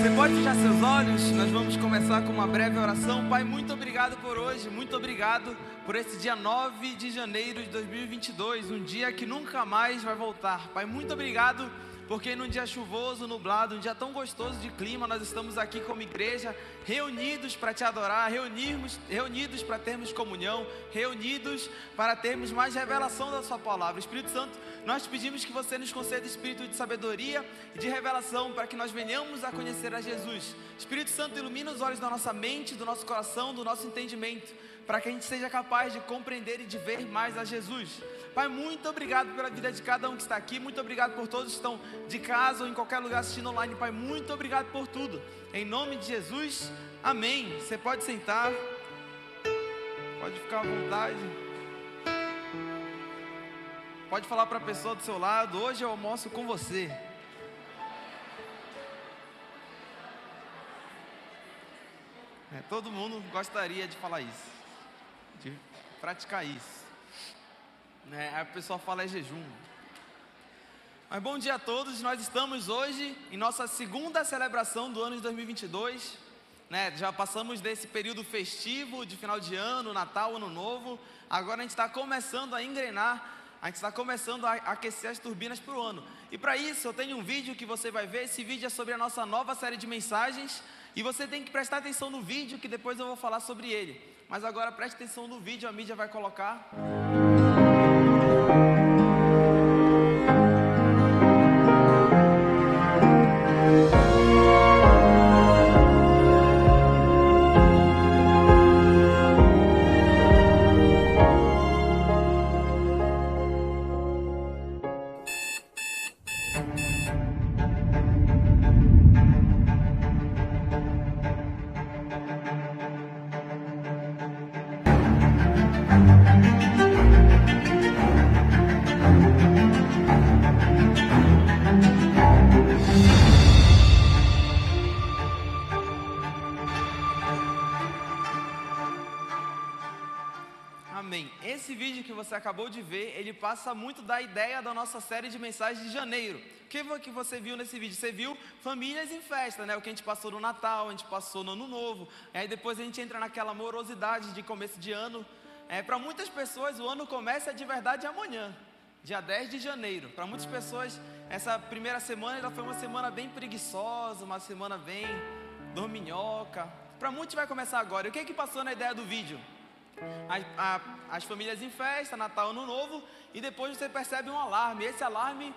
Você pode fechar seus olhos? Nós vamos começar com uma breve oração. Pai, muito obrigado por hoje, muito obrigado por esse dia 9 de janeiro de 2022, um dia que nunca mais vai voltar. Pai, muito obrigado porque num dia chuvoso, nublado, um dia tão gostoso de clima, nós estamos aqui como igreja, reunidos para te adorar, reunirmos, reunidos para termos comunhão, reunidos para termos mais revelação da Sua palavra. Espírito Santo, nós pedimos que você nos conceda espírito de sabedoria e de revelação para que nós venhamos a conhecer a Jesus. Espírito Santo, ilumina os olhos da nossa mente, do nosso coração, do nosso entendimento para que a gente seja capaz de compreender e de ver mais a Jesus. Pai, muito obrigado pela vida de cada um que está aqui, muito obrigado por todos que estão de casa ou em qualquer lugar assistindo online. Pai, muito obrigado por tudo. Em nome de Jesus, amém. Você pode sentar, pode ficar à vontade. Pode falar para a pessoa do seu lado: hoje eu almoço com você. É, todo mundo gostaria de falar isso de praticar isso. Né? Aí a pessoa fala é jejum. Mas bom dia a todos, nós estamos hoje em nossa segunda celebração do ano de 2022. Né? Já passamos desse período festivo de final de ano, Natal, Ano Novo. Agora a gente está começando a engrenar, a gente está começando a aquecer as turbinas para o ano. E para isso eu tenho um vídeo que você vai ver. Esse vídeo é sobre a nossa nova série de mensagens. E você tem que prestar atenção no vídeo que depois eu vou falar sobre ele. Mas agora preste atenção no vídeo, a mídia vai colocar. Passa muito da ideia da nossa série de mensagens de janeiro. O que, que você viu nesse vídeo? Você viu famílias em festa, né? O que a gente passou no Natal, a gente passou no Ano Novo. Aí depois a gente entra naquela morosidade de começo de ano. É, Para muitas pessoas, o ano começa de verdade amanhã, dia 10 de janeiro. Para muitas pessoas, essa primeira semana ela foi uma semana bem preguiçosa, uma semana bem dorminhoca. Para muitos vai começar agora. E o que, que passou na ideia do vídeo? A, a, as famílias em festa, Natal, Ano Novo, e depois você percebe um alarme. Esse alarme,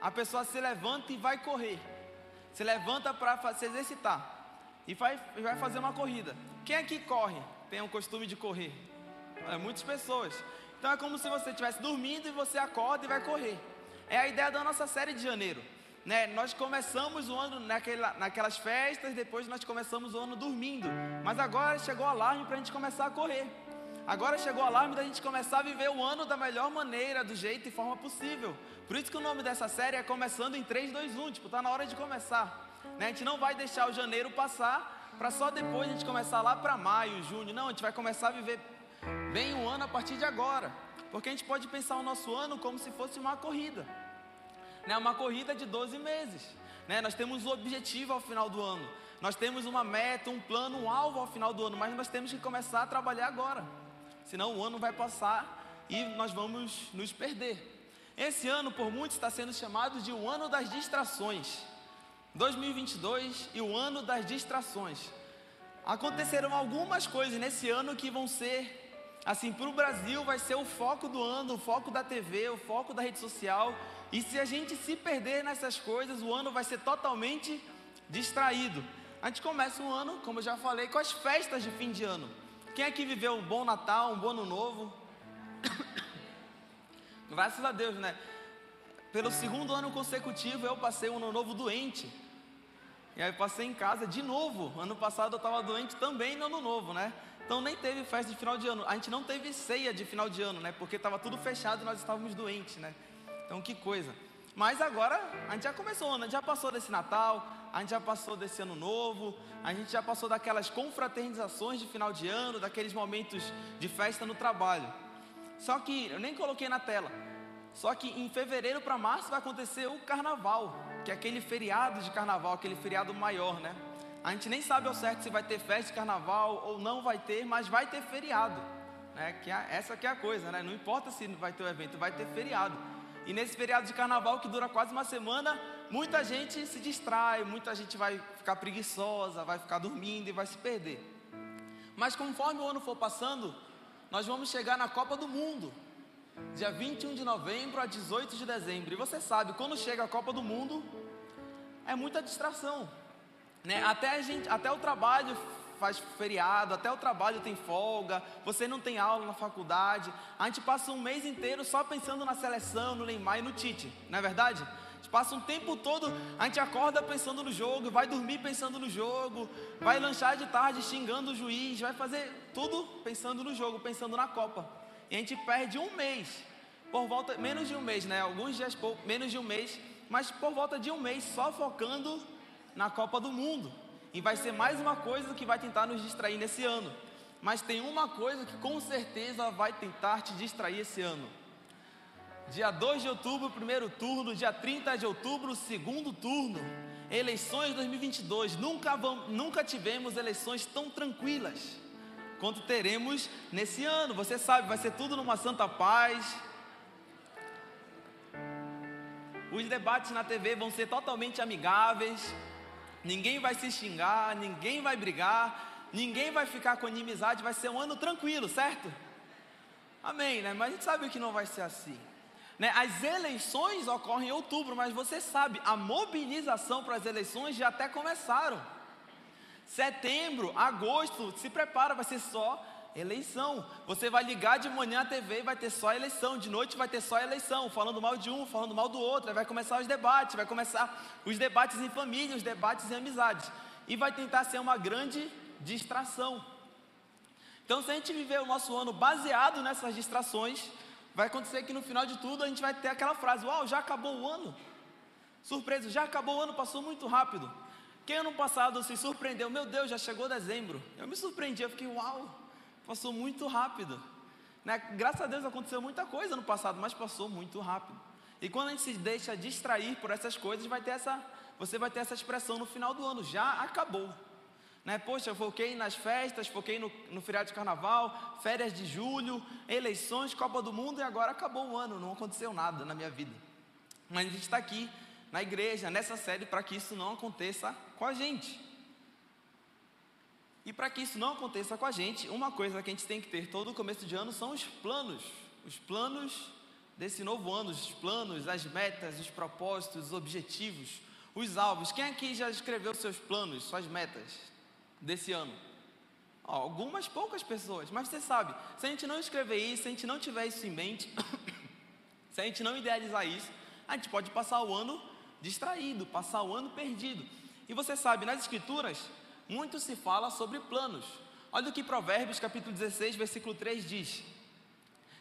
a pessoa se levanta e vai correr. Se levanta para se exercitar e vai, vai fazer uma corrida. Quem aqui corre? Tem o costume de correr? É, muitas pessoas. Então é como se você estivesse dormindo e você acorda e vai correr. É a ideia da nossa série de janeiro. Né? Nós começamos o ano naquela, naquelas festas, depois nós começamos o ano dormindo. Mas agora chegou o alarme para a gente começar a correr. Agora chegou o alarme da gente começar a viver o ano da melhor maneira, do jeito e forma possível. Por isso que o nome dessa série é Começando em 3, 2, 1. Tipo, tá na hora de começar. Né? A gente não vai deixar o janeiro passar para só depois a gente começar lá para maio, junho. Não, a gente vai começar a viver bem o ano a partir de agora. Porque a gente pode pensar o nosso ano como se fosse uma corrida. Né? Uma corrida de 12 meses. Né? Nós temos um objetivo ao final do ano. Nós temos uma meta, um plano, um alvo ao final do ano. Mas nós temos que começar a trabalhar agora senão o ano vai passar e nós vamos nos perder. Esse ano, por muitos, está sendo chamado de o ano das distrações. 2022 e o ano das distrações. Acontecerão algumas coisas nesse ano que vão ser, assim, para o Brasil vai ser o foco do ano, o foco da TV, o foco da rede social. E se a gente se perder nessas coisas, o ano vai ser totalmente distraído. A gente começa o ano, como eu já falei, com as festas de fim de ano. Quem aqui viveu um bom Natal, um bom ano novo? Graças a Deus, né? Pelo segundo ano consecutivo eu passei um ano novo doente. E aí passei em casa de novo. Ano passado eu estava doente também no ano novo, né? Então nem teve festa de final de ano. A gente não teve ceia de final de ano, né? Porque estava tudo fechado e nós estávamos doentes, né? Então que coisa. Mas agora a gente já começou, né? já passou desse Natal, a gente já passou desse ano novo, a gente já passou daquelas confraternizações de final de ano, daqueles momentos de festa no trabalho. Só que eu nem coloquei na tela. Só que em fevereiro para março vai acontecer o carnaval. que é aquele feriado de carnaval, aquele feriado maior, né? A gente nem sabe ao certo se vai ter festa de carnaval ou não vai ter, mas vai ter feriado. Né? Que é, essa que é a coisa, né? Não importa se vai ter o evento, vai ter feriado. E nesse feriado de carnaval que dura quase uma semana, muita gente se distrai, muita gente vai ficar preguiçosa, vai ficar dormindo e vai se perder. Mas conforme o ano for passando, nós vamos chegar na Copa do Mundo, dia 21 de novembro a 18 de dezembro. E você sabe, quando chega a Copa do Mundo, é muita distração. Né? Até, gente, até o trabalho faz feriado, até o trabalho tem folga, você não tem aula na faculdade. A gente passa um mês inteiro só pensando na seleção, no Neymar e no Tite, não é verdade? Gente passa um tempo todo, a gente acorda pensando no jogo, vai dormir pensando no jogo, vai lanchar de tarde xingando o juiz, vai fazer tudo pensando no jogo, pensando na Copa. E a gente perde um mês, por volta, menos de um mês, né? Alguns dias, menos de um mês, mas por volta de um mês só focando na Copa do Mundo. E vai ser mais uma coisa que vai tentar nos distrair nesse ano. Mas tem uma coisa que com certeza vai tentar te distrair esse ano. Dia 2 de outubro, primeiro turno. Dia 30 de outubro, segundo turno. Eleições 2022. Nunca, vamos, nunca tivemos eleições tão tranquilas quanto teremos nesse ano. Você sabe, vai ser tudo numa santa paz. Os debates na TV vão ser totalmente amigáveis ninguém vai se xingar, ninguém vai brigar, ninguém vai ficar com inimizade, vai ser um ano tranquilo, certo? Amém, né? Mas a gente sabe que não vai ser assim. Né? As eleições ocorrem em outubro, mas você sabe, a mobilização para as eleições já até começaram. Setembro, agosto, se prepara, vai ser só eleição. Você vai ligar de manhã a TV e vai ter só eleição, de noite vai ter só eleição, falando mal de um, falando mal do outro, aí vai começar os debates, vai começar os debates em família, os debates em amizades, e vai tentar ser uma grande distração. Então, se a gente viver o nosso ano baseado nessas distrações, vai acontecer que no final de tudo a gente vai ter aquela frase: Uau, já acabou o ano. Surpresa, já acabou o ano, passou muito rápido. Quem ano passado se surpreendeu? Meu Deus, já chegou dezembro. Eu me surpreendi, eu fiquei, uau, Passou muito rápido. Né? Graças a Deus aconteceu muita coisa no passado, mas passou muito rápido. E quando a gente se deixa distrair por essas coisas, vai ter essa, você vai ter essa expressão no final do ano, já acabou. Né? Poxa, eu foquei nas festas, foquei no, no feriado de carnaval, férias de julho, eleições, Copa do Mundo e agora acabou o ano, não aconteceu nada na minha vida. Mas a gente está aqui na igreja, nessa série, para que isso não aconteça com a gente. E para que isso não aconteça com a gente, uma coisa que a gente tem que ter todo o começo de ano são os planos. Os planos desse novo ano, os planos, as metas, os propósitos, os objetivos, os alvos. Quem aqui já escreveu seus planos, suas metas desse ano? algumas poucas pessoas, mas você sabe, se a gente não escrever isso, se a gente não tiver isso em mente, se a gente não idealizar isso, a gente pode passar o ano distraído, passar o ano perdido. E você sabe, nas escrituras, muito se fala sobre planos. Olha o que Provérbios capítulo 16, versículo 3 diz: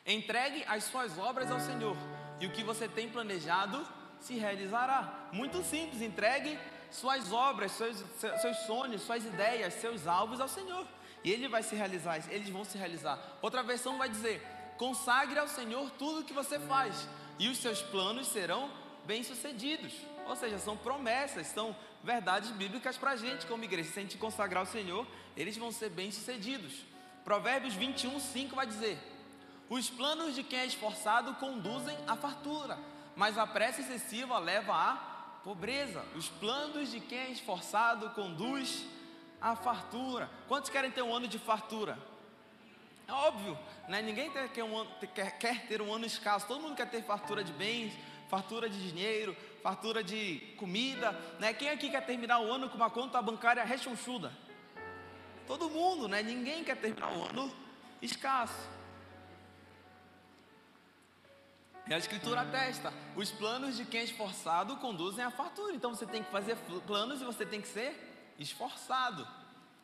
Entregue as suas obras ao Senhor, e o que você tem planejado se realizará. Muito simples, entregue suas obras, seus, seus sonhos, suas ideias, seus alvos ao Senhor. E ele vai se realizar, eles vão se realizar. Outra versão vai dizer: consagre ao Senhor tudo o que você faz, e os seus planos serão bem-sucedidos. Ou seja, são promessas, são verdades bíblicas para a gente, como igreja. Se a gente consagrar ao Senhor, eles vão ser bem-sucedidos. Provérbios 21, 5 vai dizer: Os planos de quem é esforçado conduzem à fartura, mas a pressa excessiva leva à pobreza. Os planos de quem é esforçado conduz à fartura. Quantos querem ter um ano de fartura? É óbvio, né? ninguém quer, um quer, quer ter um ano escasso, todo mundo quer ter fartura de bens, fartura de dinheiro, fartura de comida, né? Quem aqui quer terminar o ano com uma conta bancária rechonchuda? Todo mundo, né? Ninguém quer terminar o ano escasso. E a escritura atesta: os planos de quem é esforçado conduzem à fartura. Então você tem que fazer planos e você tem que ser esforçado.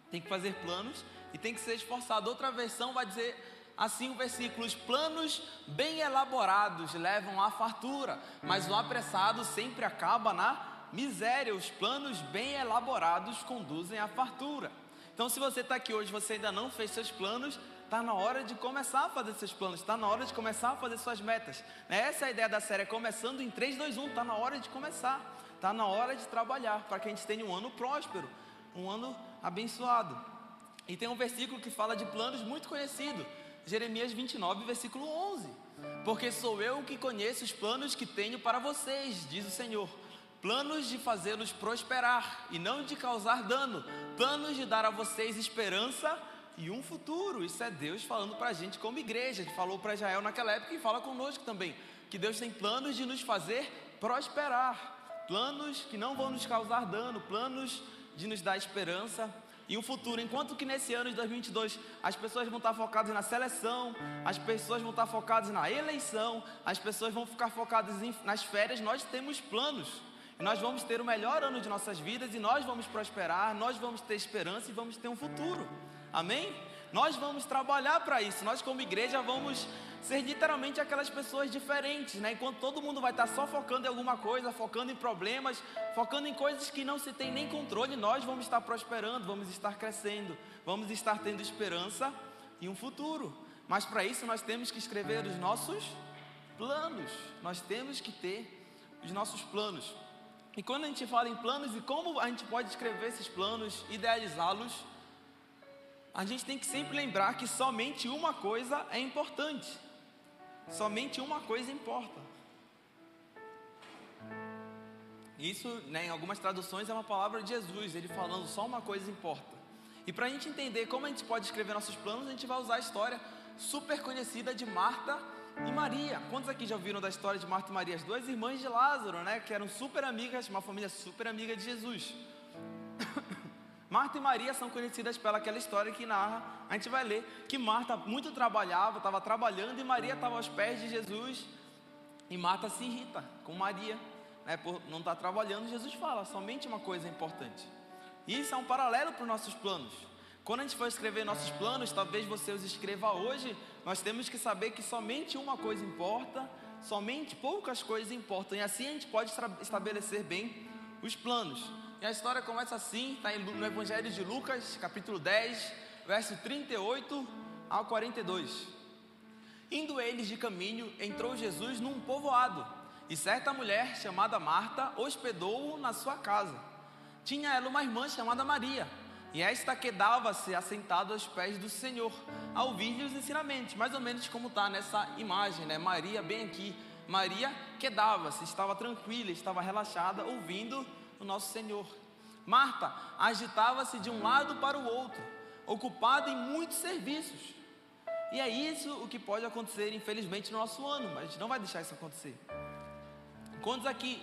Tem que fazer planos e tem que ser esforçado. Outra versão vai dizer Assim o versículo: os planos bem elaborados levam à fartura, mas o apressado sempre acaba na miséria. Os planos bem elaborados conduzem à fartura. Então, se você está aqui hoje, você ainda não fez seus planos, está na hora de começar a fazer seus planos, está na hora de começar a fazer suas metas. Essa é a ideia da série, é começando em 3, 2, 1, está na hora de começar. Está na hora de trabalhar para que a gente tenha um ano próspero, um ano abençoado. E tem um versículo que fala de planos muito conhecido, Jeremias 29, versículo 11. Porque sou eu que conheço os planos que tenho para vocês, diz o Senhor. Planos de fazê-los prosperar e não de causar dano, planos de dar a vocês esperança e um futuro. Isso é Deus falando para a gente como igreja. Ele falou para Israel naquela época e fala conosco também. Que Deus tem planos de nos fazer prosperar planos que não vão nos causar dano, planos de nos dar esperança e um futuro. Enquanto que nesse ano de 2022 as pessoas vão estar focadas na seleção, as pessoas vão estar focadas na eleição, as pessoas vão ficar focadas nas férias, nós temos planos. Nós vamos ter o melhor ano de nossas vidas e nós vamos prosperar, nós vamos ter esperança e vamos ter um futuro. Amém? Nós vamos trabalhar para isso. Nós, como igreja, vamos ser literalmente aquelas pessoas diferentes, né? Enquanto todo mundo vai estar só focando em alguma coisa, focando em problemas, focando em coisas que não se tem nem controle, nós vamos estar prosperando, vamos estar crescendo, vamos estar tendo esperança e um futuro. Mas para isso nós temos que escrever os nossos planos. Nós temos que ter os nossos planos. E quando a gente fala em planos e como a gente pode escrever esses planos, idealizá-los, a gente tem que sempre lembrar que somente uma coisa é importante. Somente uma coisa importa. Isso, né, em algumas traduções, é uma palavra de Jesus, ele falando só uma coisa importa. E para a gente entender como a gente pode escrever nossos planos, a gente vai usar a história super conhecida de Marta e Maria. Quantos aqui já ouviram da história de Marta e Maria? As duas irmãs de Lázaro, né? Que eram super amigas, uma família super amiga de Jesus. Marta e Maria são conhecidas pelaquela história que narra, a gente vai ler, que Marta muito trabalhava, estava trabalhando e Maria estava aos pés de Jesus. E Marta se irrita com Maria, né, por não estar tá trabalhando. Jesus fala, somente uma coisa é importante. Isso é um paralelo para os nossos planos. Quando a gente for escrever nossos planos, talvez você os escreva hoje, nós temos que saber que somente uma coisa importa, somente poucas coisas importam. E assim a gente pode estabelecer bem os planos. E a história começa assim, está no Evangelho de Lucas, capítulo 10, verso 38 ao 42. Indo eles de caminho, entrou Jesus num povoado, e certa mulher chamada Marta hospedou-o na sua casa. Tinha ela uma irmã chamada Maria, e esta quedava-se assentada aos pés do Senhor, a ouvir-lhe os ensinamentos, mais ou menos como está nessa imagem, né? Maria bem aqui. Maria quedava-se, estava tranquila, estava relaxada, ouvindo o nosso Senhor. Marta agitava-se de um lado para o outro, ocupada em muitos serviços. E é isso o que pode acontecer, infelizmente, no nosso ano, mas não vai deixar isso acontecer. Quantos aqui,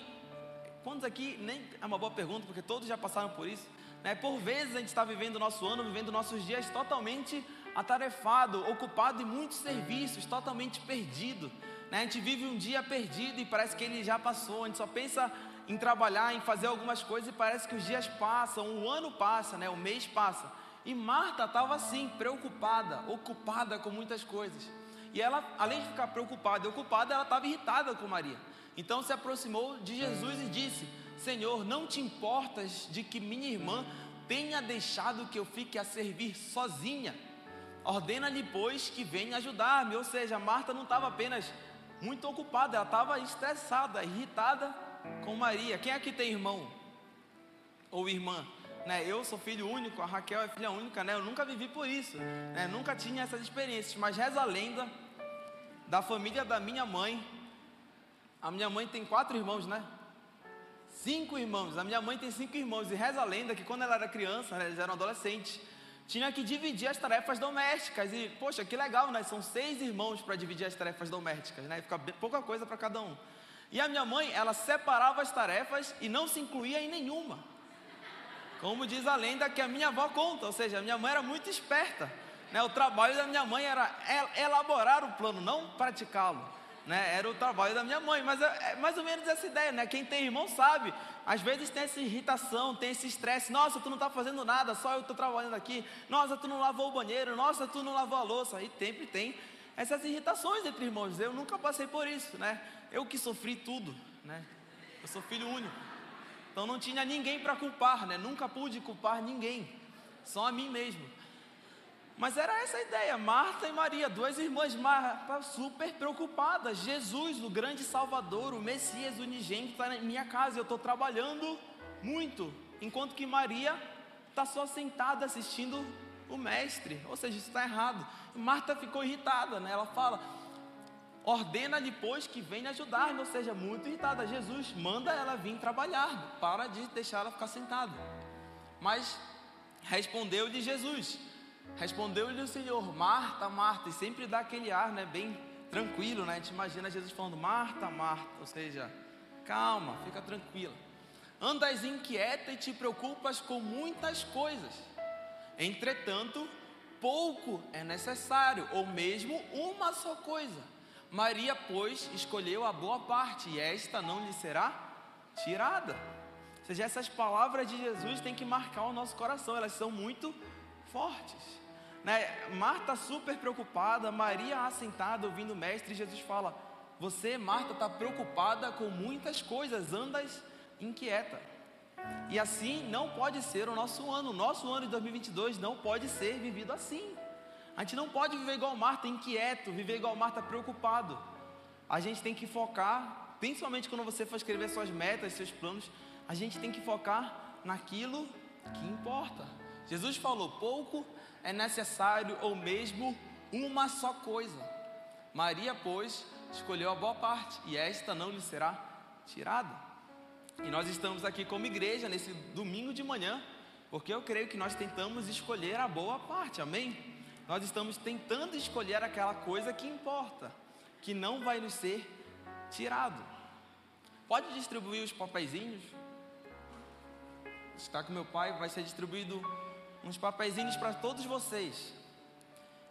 quantos aqui, nem é uma boa pergunta, porque todos já passaram por isso, né? Por vezes a gente está vivendo o nosso ano, vivendo nossos dias totalmente atarefado, ocupado em muitos serviços, totalmente perdido. Né? A gente vive um dia perdido e parece que ele já passou, a gente só pensa em trabalhar, em fazer algumas coisas e parece que os dias passam, o ano passa, né? o mês passa. E Marta estava assim, preocupada, ocupada com muitas coisas. E ela, além de ficar preocupada e ocupada, ela estava irritada com Maria. Então se aproximou de Jesus e disse: Senhor, não te importas de que minha irmã tenha deixado que eu fique a servir sozinha? Ordena-lhe, pois, que venha ajudar-me. Ou seja, Marta não estava apenas muito ocupada, ela estava estressada, irritada com Maria. Quem aqui tem irmão ou irmã? Né? Eu sou filho único, a Raquel é filha única, né? Eu nunca vivi por isso, né? Nunca tinha essas experiências, mas reza a lenda da família da minha mãe. A minha mãe tem quatro irmãos, né? Cinco irmãos. A minha mãe tem cinco irmãos e reza a lenda que quando ela era criança, né, eles eram adolescentes, tinha que dividir as tarefas domésticas e poxa, que legal, né? São seis irmãos para dividir as tarefas domésticas, né? Fica pouca coisa para cada um. E a minha mãe, ela separava as tarefas e não se incluía em nenhuma. Como diz a lenda que a minha avó conta, ou seja, a minha mãe era muito esperta. Né? O trabalho da minha mãe era elaborar o plano, não praticá-lo. Né? Era o trabalho da minha mãe, mas é, é mais ou menos essa ideia, né? Quem tem irmão sabe. Às vezes tem essa irritação, tem esse estresse. Nossa, tu não está fazendo nada, só eu estou trabalhando aqui. Nossa, tu não lavou o banheiro. Nossa, tu não lavou a louça. E sempre tem essas irritações entre irmãos. Eu nunca passei por isso, né? Eu que sofri tudo, né? Eu sou filho único. Então não tinha ninguém para culpar, né? Nunca pude culpar ninguém, só a mim mesmo. Mas era essa a ideia, Marta e Maria, duas irmãs, Marta super preocupadas. Jesus, o grande Salvador, o Messias unigênito, está na minha casa, eu estou trabalhando muito, enquanto que Maria está só sentada assistindo o Mestre. Ou seja, isso está errado. Marta ficou irritada, né? Ela fala: ordena-lhe, pois, que venha ajudar, ou seja, muito irritada. Jesus manda ela vir trabalhar, para de deixar ela ficar sentada. Mas respondeu-lhe Jesus Respondeu-lhe o Senhor, Marta, Marta, e sempre dá aquele ar, né, bem tranquilo, né? A gente imagina Jesus falando, Marta, Marta, ou seja, calma, fica tranquila. Andas inquieta e te preocupas com muitas coisas. Entretanto, pouco é necessário, ou mesmo uma só coisa. Maria, pois, escolheu a boa parte, e esta não lhe será tirada. Ou seja, essas palavras de Jesus têm que marcar o nosso coração, elas são muito fortes. Né? Marta super preocupada, Maria assentada ouvindo o mestre, Jesus fala: Você, Marta, está preocupada com muitas coisas, andas inquieta. E assim não pode ser o nosso ano, o nosso ano de 2022 não pode ser vivido assim. A gente não pode viver igual Marta, inquieto, viver igual Marta, preocupado. A gente tem que focar, principalmente quando você for escrever suas metas, seus planos, a gente tem que focar naquilo que importa. Jesus falou: pouco é necessário ou mesmo uma só coisa. Maria, pois, escolheu a boa parte, e esta não lhe será tirada. E nós estamos aqui como igreja nesse domingo de manhã, porque eu creio que nós tentamos escolher a boa parte, amém? Nós estamos tentando escolher aquela coisa que importa, que não vai nos ser tirado. Pode distribuir os papeizinhos? Está com meu pai, vai ser distribuído uns papeizinhos para todos vocês.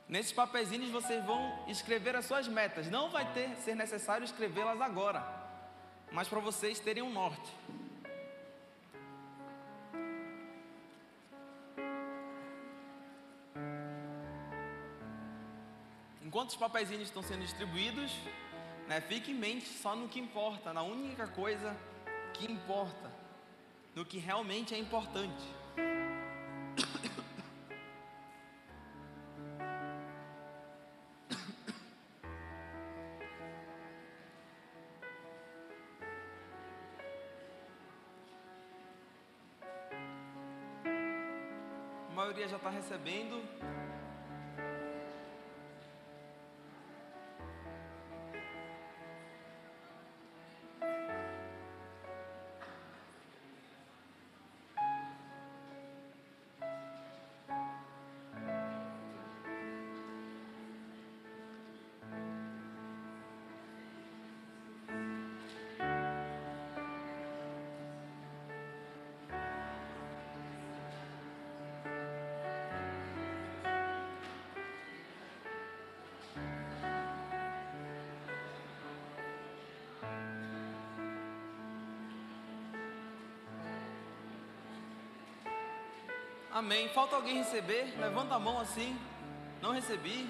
Nesses papeizinhos vocês vão escrever as suas metas. Não vai ter ser necessário escrevê-las agora, mas para vocês terem um norte. Enquanto os papeizinhos estão sendo distribuídos, né, fique em mente só no que importa, na única coisa que importa, no que realmente é importante. A maioria já está recebendo. Amém. Falta alguém receber? Levanta a mão assim. Não recebi.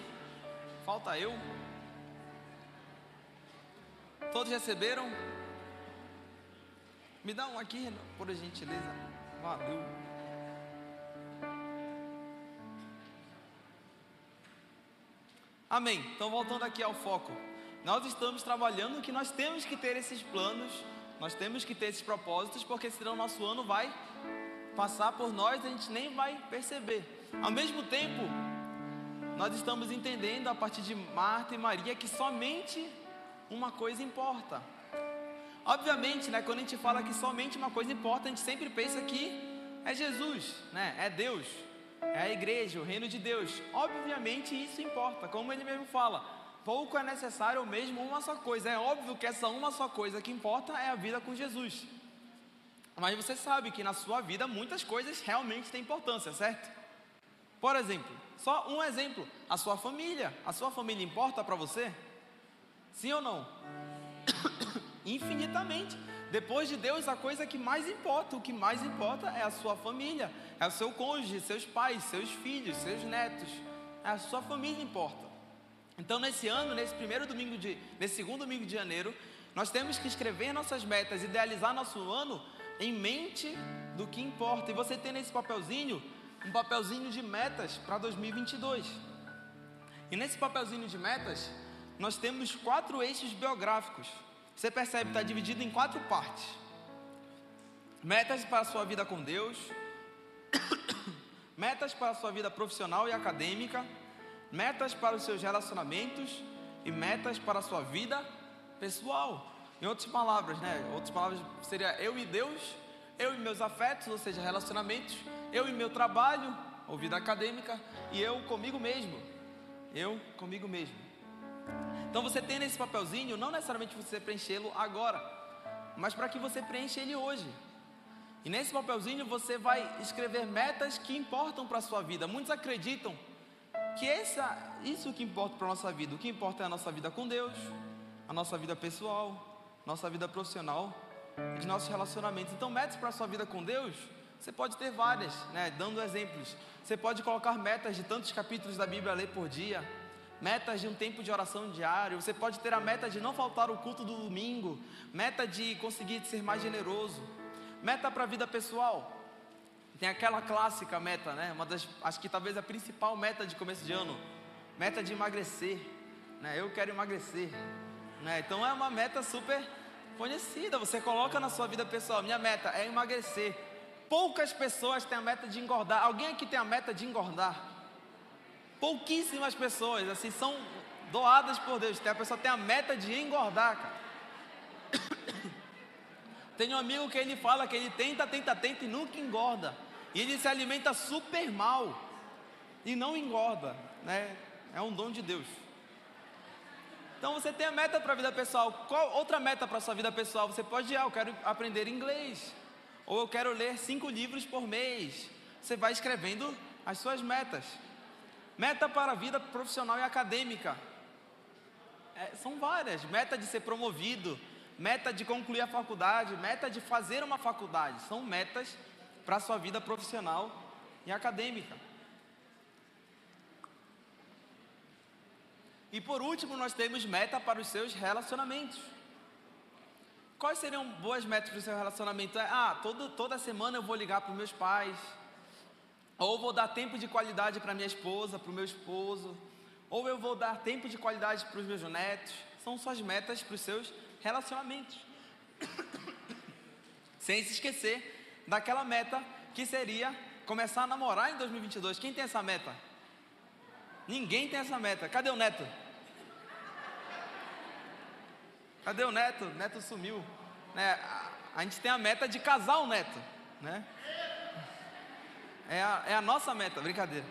Falta eu. Todos receberam? Me dá um aqui, por gentileza. Valeu. Amém. Então, voltando aqui ao foco. Nós estamos trabalhando que nós temos que ter esses planos, nós temos que ter esses propósitos, porque senão nosso ano vai passar por nós, a gente nem vai perceber. Ao mesmo tempo, nós estamos entendendo a partir de Marta e Maria que somente uma coisa importa. Obviamente, né, quando a gente fala que somente uma coisa importa, a gente sempre pensa que é Jesus, né, é Deus, é a igreja, o reino de Deus. Obviamente isso importa, como ele mesmo fala, pouco é necessário ou mesmo uma só coisa. É óbvio que essa uma só coisa que importa é a vida com Jesus. Mas você sabe que na sua vida muitas coisas realmente têm importância, certo? Por exemplo, só um exemplo: a sua família. A sua família importa para você? Sim ou não? Infinitamente. Depois de Deus, a coisa que mais importa, o que mais importa é a sua família, é o seu cônjuge, seus pais, seus filhos, seus netos. É a sua família importa. Então, nesse ano, nesse primeiro domingo de, nesse segundo domingo de janeiro, nós temos que escrever nossas metas, idealizar nosso ano em mente do que importa. E você tem nesse papelzinho um papelzinho de metas para 2022. E nesse papelzinho de metas, nós temos quatro eixos biográficos. Você percebe, está dividido em quatro partes: metas para a sua vida com Deus, metas para a sua vida profissional e acadêmica, metas para os seus relacionamentos e metas para a sua vida pessoal. Em outras palavras, né? Outras palavras seria eu e Deus, eu e meus afetos, ou seja, relacionamentos, eu e meu trabalho, ou vida acadêmica, e eu comigo mesmo. Eu comigo mesmo. Então você tem nesse papelzinho, não necessariamente você preenchê-lo agora, mas para que você preencha ele hoje. E nesse papelzinho você vai escrever metas que importam para a sua vida. Muitos acreditam que essa, isso que importa para a nossa vida. O que importa é a nossa vida com Deus, a nossa vida pessoal, nossa vida profissional e de nossos relacionamentos. Então, metas para a sua vida com Deus, você pode ter várias, né? Dando exemplos. Você pode colocar metas de tantos capítulos da Bíblia a ler por dia, metas de um tempo de oração diário. Você pode ter a meta de não faltar o culto do domingo, meta de conseguir ser mais generoso, meta para a vida pessoal. Tem aquela clássica meta, né? Uma das, acho que talvez a principal meta de começo de ano, meta de emagrecer, né? Eu quero emagrecer. Né? Então é uma meta super conhecida. Você coloca na sua vida pessoal: minha meta é emagrecer. Poucas pessoas têm a meta de engordar. Alguém aqui tem a meta de engordar? Pouquíssimas pessoas, assim, são doadas por Deus. A pessoa tem a meta de engordar, cara. Tem um amigo que ele fala que ele tenta, tenta, tenta e nunca engorda. E ele se alimenta super mal e não engorda, né? É um dom de Deus. Então você tem a meta para a vida pessoal. Qual outra meta para a sua vida pessoal? Você pode ah, eu quero aprender inglês. Ou eu quero ler cinco livros por mês. Você vai escrevendo as suas metas. Meta para a vida profissional e acadêmica. É, são várias. Meta de ser promovido, meta de concluir a faculdade, meta de fazer uma faculdade. São metas para a sua vida profissional e acadêmica. E por último, nós temos meta para os seus relacionamentos. Quais seriam boas metas para o seu relacionamento? É, ah, todo, toda semana eu vou ligar para os meus pais. Ou vou dar tempo de qualidade para minha esposa, para o meu esposo. Ou eu vou dar tempo de qualidade para os meus netos. São suas metas para os seus relacionamentos. Sem se esquecer daquela meta que seria começar a namorar em 2022. Quem tem essa meta? Ninguém tem essa meta. Cadê o neto? Cadê o neto? O neto sumiu. Né? A, gente tem a meta de casar o neto. Né? É, a, é a nossa meta, brincadeira.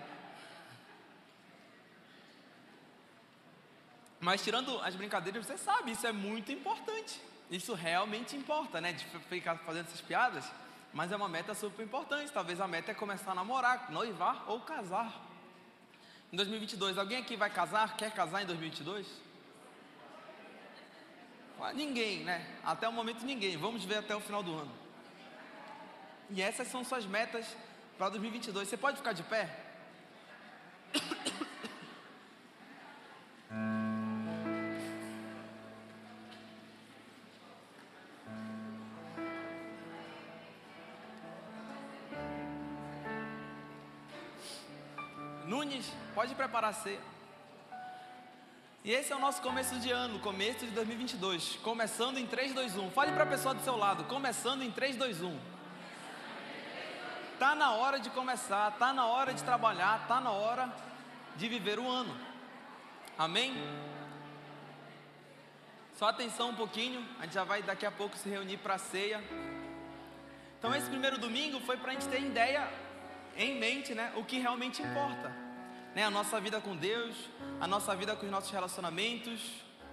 Mas tirando as brincadeiras, você sabe, isso é muito importante. Isso realmente importa, né? De ficar fazendo essas piadas. Mas é uma meta super importante. Talvez a meta é começar a namorar, noivar ou casar. Em 2022, alguém aqui vai casar? Quer casar em 2022? Ninguém, né? Até o momento ninguém. Vamos ver até o final do ano. E essas são suas metas para 2022. Você pode ficar de pé? Pode preparar a ceia. E esse é o nosso começo de ano, começo de 2022. Começando em 3, 2, 1. Fale para a pessoa do seu lado, começando em 3, 2, 1. Tá na hora de começar, tá na hora de trabalhar, tá na hora de viver o ano. Amém? Só atenção um pouquinho, a gente já vai daqui a pouco se reunir para a ceia. Então esse primeiro domingo foi para a gente ter ideia em mente, né, o que realmente importa, né, a nossa vida com Deus, a nossa vida com os nossos relacionamentos,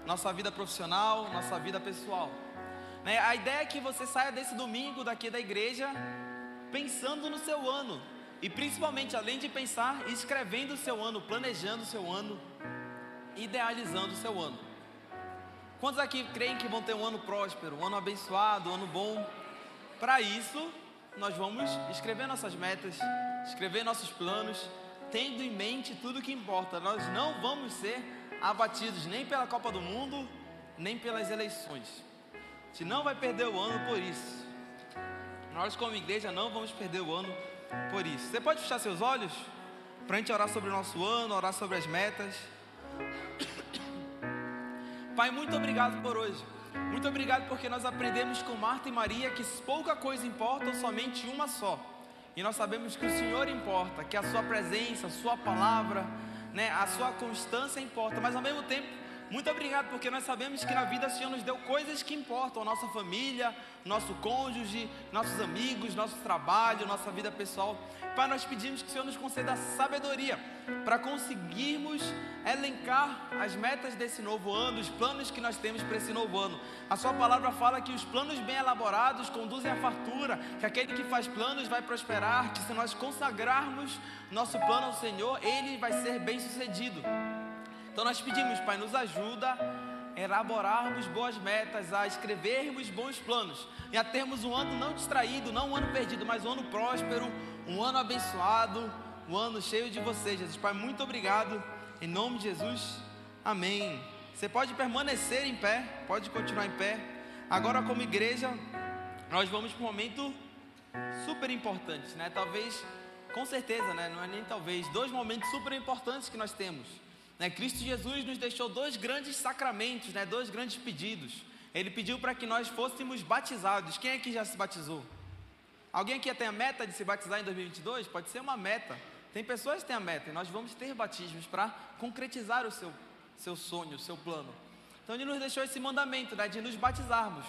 nossa vida profissional, nossa vida pessoal. Né, a ideia é que você saia desse domingo daqui da igreja pensando no seu ano e principalmente além de pensar, escrevendo o seu ano, planejando o seu ano, idealizando o seu ano. Quantos aqui creem que vão ter um ano próspero, um ano abençoado, um ano bom? Para isso, nós vamos escrever nossas metas, escrever nossos planos, tendo em mente tudo o que importa. Nós não vamos ser abatidos nem pela Copa do Mundo, nem pelas eleições. A gente não vai perder o ano por isso. Nós, como igreja, não vamos perder o ano por isso. Você pode fechar seus olhos para a gente orar sobre o nosso ano, orar sobre as metas. Pai, muito obrigado por hoje. Muito obrigado porque nós aprendemos com Marta e Maria que pouca coisa importa ou somente uma só. E nós sabemos que o Senhor importa, que a Sua presença, a Sua palavra, né, a Sua constância importa, mas ao mesmo tempo muito obrigado, porque nós sabemos que na vida o Senhor nos deu coisas que importam, nossa família, nosso cônjuge, nossos amigos, nosso trabalho, nossa vida pessoal. Pai, nós pedimos que o Senhor nos conceda sabedoria para conseguirmos elencar as metas desse novo ano, os planos que nós temos para esse novo ano. A Sua palavra fala que os planos bem elaborados conduzem à fartura, que aquele que faz planos vai prosperar, que se nós consagrarmos nosso plano ao Senhor, ele vai ser bem sucedido. Então nós pedimos, Pai, nos ajuda a elaborarmos boas metas, a escrevermos bons planos e a termos um ano não distraído, não um ano perdido, mas um ano próspero, um ano abençoado, um ano cheio de você, Jesus. Pai, muito obrigado. Em nome de Jesus, amém. Você pode permanecer em pé, pode continuar em pé. Agora, como igreja, nós vamos para um momento super importante, né? Talvez, com certeza, né? Não é nem talvez, dois momentos super importantes que nós temos. Né? Cristo Jesus nos deixou dois grandes sacramentos, né? dois grandes pedidos. Ele pediu para que nós fôssemos batizados. Quem aqui já se batizou? Alguém aqui tem a meta de se batizar em 2022? Pode ser uma meta. Tem pessoas que têm a meta e nós vamos ter batismos para concretizar o seu, seu sonho, o seu plano. Então ele nos deixou esse mandamento né, de nos batizarmos,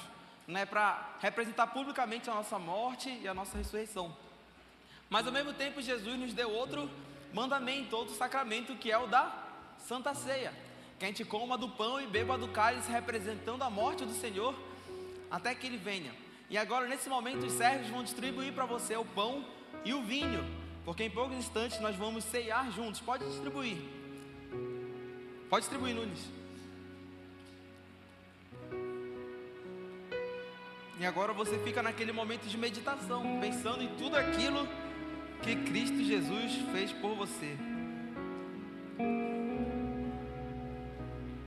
né, para representar publicamente a nossa morte e a nossa ressurreição. Mas ao mesmo tempo Jesus nos deu outro mandamento, outro sacramento que é o da Santa Ceia, que a gente coma do pão e beba do cálice, representando a morte do Senhor, até que Ele venha. E agora, nesse momento, os servos vão distribuir para você o pão e o vinho, porque em poucos instantes nós vamos ceiar juntos. Pode distribuir. Pode distribuir, Nunes. E agora você fica naquele momento de meditação, pensando em tudo aquilo que Cristo Jesus fez por você.